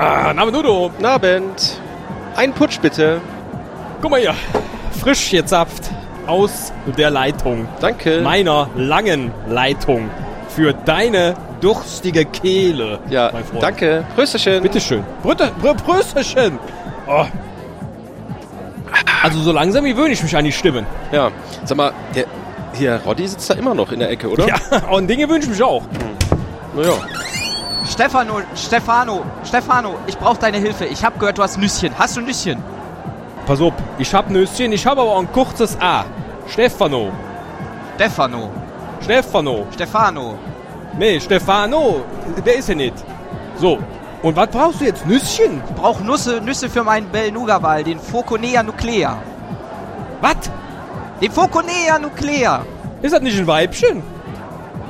Ah, Name Nudo. Guten Abend. Ein Putsch bitte. Guck mal hier. Frisch gezapft aus der Leitung. Danke. Meiner langen Leitung. Für deine durstige Kehle. ja, mein Freund. danke. Prösterchen. Bitteschön. Brüte, Brü Prösterchen. Oh. Also so langsam gewöhne ich mich an die Stimmen. Ja, sag mal, der hier, Roddy sitzt da immer noch in der Ecke, oder? Ja, und Dinge wünsche ich mich auch. Naja. Stefano, Stefano, Stefano, ich brauche deine Hilfe. Ich habe gehört, du hast Nüsschen. Hast du Nüsschen? Pass auf, ich hab Nüsschen, ich habe aber auch ein kurzes A. Stefano. Stefano, Stefano. Stefano. Nee, Stefano, der ist ja nicht. So, und was brauchst du jetzt? Nüsschen? Ich brauche Nüsse, Nüsse für meinen Belnuga-Ball, den Foconea nuclea. Was? Den Foconea nuclea. Ist das nicht ein Weibchen?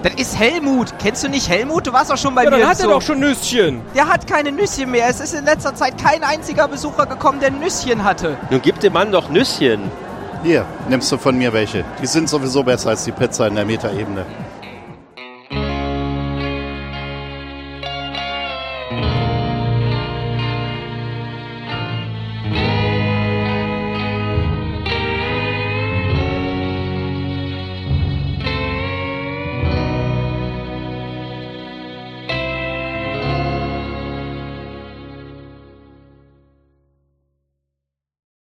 Das ist Helmut. Kennst du nicht Helmut? Du warst doch schon bei Ja, mir. dann im hat er doch schon Nüsschen. Der hat keine Nüsschen mehr. Es ist in letzter Zeit kein einziger Besucher gekommen, der Nüsschen hatte. Nun gib dem Mann doch Nüsschen. Hier, nimmst du von mir welche. Die sind sowieso besser als die Pizza in der Metaebene.